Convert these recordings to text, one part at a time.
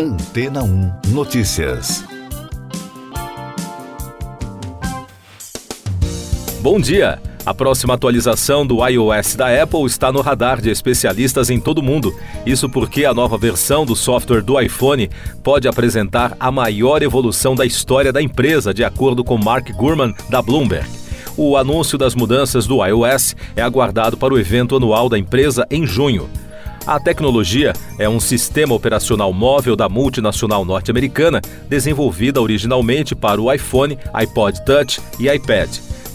Antena 1 Notícias. Bom dia! A próxima atualização do iOS da Apple está no radar de especialistas em todo o mundo. Isso porque a nova versão do software do iPhone pode apresentar a maior evolução da história da empresa, de acordo com Mark Gurman, da Bloomberg. O anúncio das mudanças do iOS é aguardado para o evento anual da empresa em junho. A tecnologia é um sistema operacional móvel da multinacional norte-americana, desenvolvida originalmente para o iPhone, iPod Touch e iPad.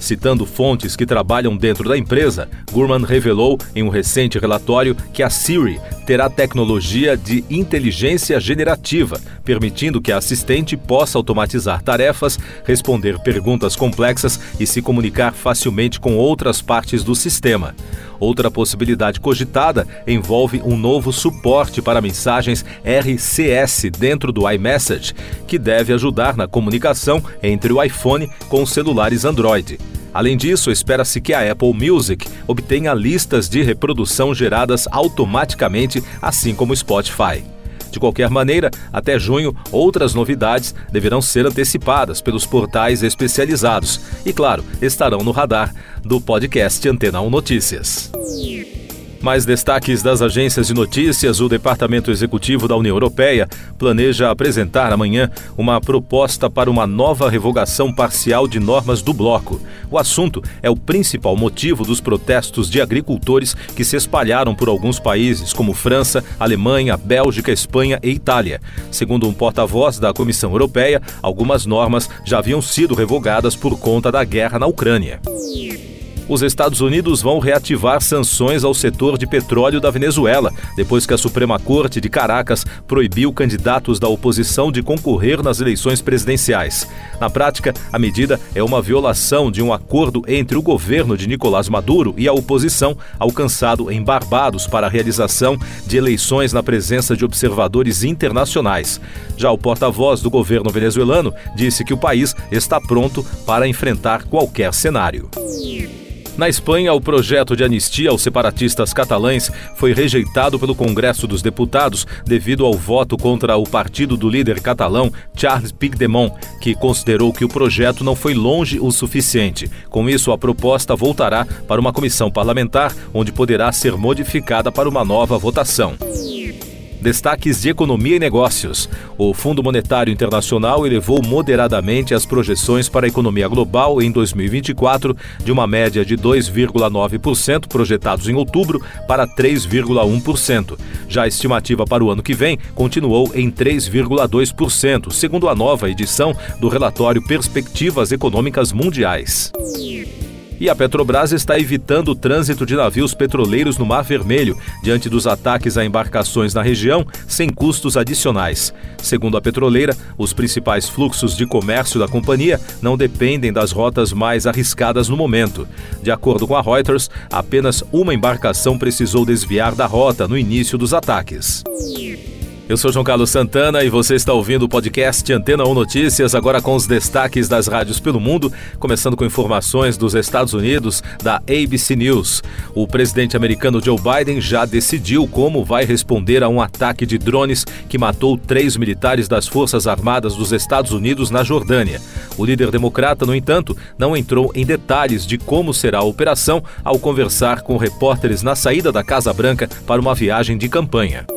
Citando fontes que trabalham dentro da empresa, Gurman revelou em um recente relatório que a Siri terá tecnologia de inteligência generativa, permitindo que a assistente possa automatizar tarefas, responder perguntas complexas e se comunicar facilmente com outras partes do sistema. Outra possibilidade cogitada envolve um novo suporte para mensagens RCS dentro do iMessage, que deve ajudar na comunicação entre o iPhone com os celulares Android. Além disso, espera-se que a Apple Music obtenha listas de reprodução geradas automaticamente, assim como o Spotify. De qualquer maneira, até junho, outras novidades deverão ser antecipadas pelos portais especializados e, claro, estarão no radar do podcast Antena 1 Notícias. Mais destaques das agências de notícias: o Departamento Executivo da União Europeia planeja apresentar amanhã uma proposta para uma nova revogação parcial de normas do bloco. O assunto é o principal motivo dos protestos de agricultores que se espalharam por alguns países, como França, Alemanha, Bélgica, Espanha e Itália. Segundo um porta-voz da Comissão Europeia, algumas normas já haviam sido revogadas por conta da guerra na Ucrânia os Estados Unidos vão reativar sanções ao setor de petróleo da Venezuela, depois que a Suprema Corte de Caracas proibiu candidatos da oposição de concorrer nas eleições presidenciais. Na prática, a medida é uma violação de um acordo entre o governo de Nicolás Maduro e a oposição, alcançado em Barbados para a realização de eleições na presença de observadores internacionais. Já o porta-voz do governo venezuelano disse que o país está pronto para enfrentar qualquer cenário. Na Espanha, o projeto de anistia aos separatistas catalães foi rejeitado pelo Congresso dos Deputados devido ao voto contra o partido do líder catalão Charles Puigdemont, que considerou que o projeto não foi longe o suficiente. Com isso, a proposta voltará para uma comissão parlamentar, onde poderá ser modificada para uma nova votação. Destaques de economia e negócios. O Fundo Monetário Internacional elevou moderadamente as projeções para a economia global em 2024, de uma média de 2,9% projetados em outubro para 3,1%. Já a estimativa para o ano que vem continuou em 3,2%, segundo a nova edição do relatório Perspectivas Econômicas Mundiais. E a Petrobras está evitando o trânsito de navios petroleiros no Mar Vermelho, diante dos ataques a embarcações na região, sem custos adicionais. Segundo a petroleira, os principais fluxos de comércio da companhia não dependem das rotas mais arriscadas no momento. De acordo com a Reuters, apenas uma embarcação precisou desviar da rota no início dos ataques. Eu sou João Carlos Santana e você está ouvindo o podcast Antena 1 Notícias, agora com os destaques das rádios pelo mundo, começando com informações dos Estados Unidos, da ABC News. O presidente americano Joe Biden já decidiu como vai responder a um ataque de drones que matou três militares das Forças Armadas dos Estados Unidos na Jordânia. O líder democrata, no entanto, não entrou em detalhes de como será a operação ao conversar com repórteres na saída da Casa Branca para uma viagem de campanha.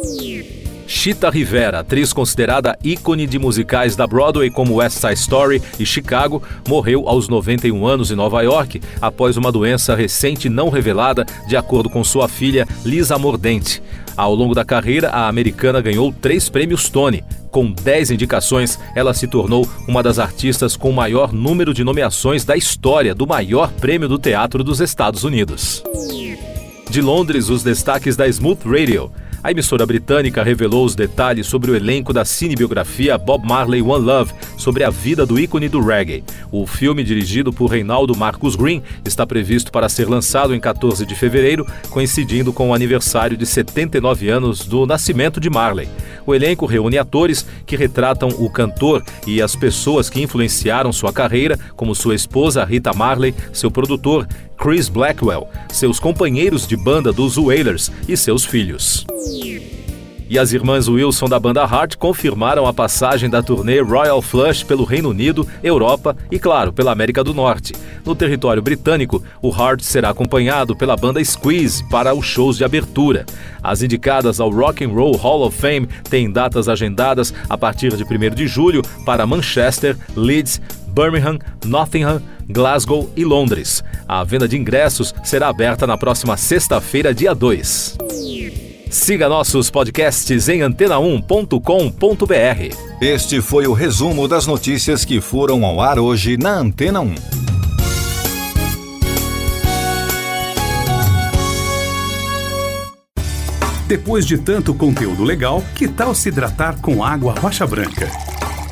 Chita Rivera, atriz considerada ícone de musicais da Broadway como West Side Story e Chicago, morreu aos 91 anos em Nova York após uma doença recente não revelada, de acordo com sua filha Lisa Mordente. Ao longo da carreira, a americana ganhou três prêmios Tony. Com dez indicações, ela se tornou uma das artistas com o maior número de nomeações da história do maior prêmio do teatro dos Estados Unidos. De Londres, os destaques da Smooth Radio. A emissora britânica revelou os detalhes sobre o elenco da cinebiografia Bob Marley One Love, sobre a vida do ícone do reggae. O filme, dirigido por Reinaldo Marcus Green, está previsto para ser lançado em 14 de fevereiro, coincidindo com o aniversário de 79 anos do nascimento de Marley. O elenco reúne atores que retratam o cantor e as pessoas que influenciaram sua carreira, como sua esposa Rita Marley, seu produtor Chris Blackwell, seus companheiros de banda dos Wailers e seus filhos. E as irmãs Wilson da banda Heart confirmaram a passagem da turnê Royal Flush pelo Reino Unido, Europa e, claro, pela América do Norte. No território britânico, o Heart será acompanhado pela banda Squeeze para os shows de abertura. As indicadas ao Rock and Roll Hall of Fame têm datas agendadas a partir de 1 de julho para Manchester, Leeds, Birmingham, Nottingham, Glasgow e Londres. A venda de ingressos será aberta na próxima sexta-feira, dia 2. Siga nossos podcasts em antena1.com.br. Este foi o resumo das notícias que foram ao ar hoje na Antena 1. Depois de tanto conteúdo legal, que tal se hidratar com água rocha branca?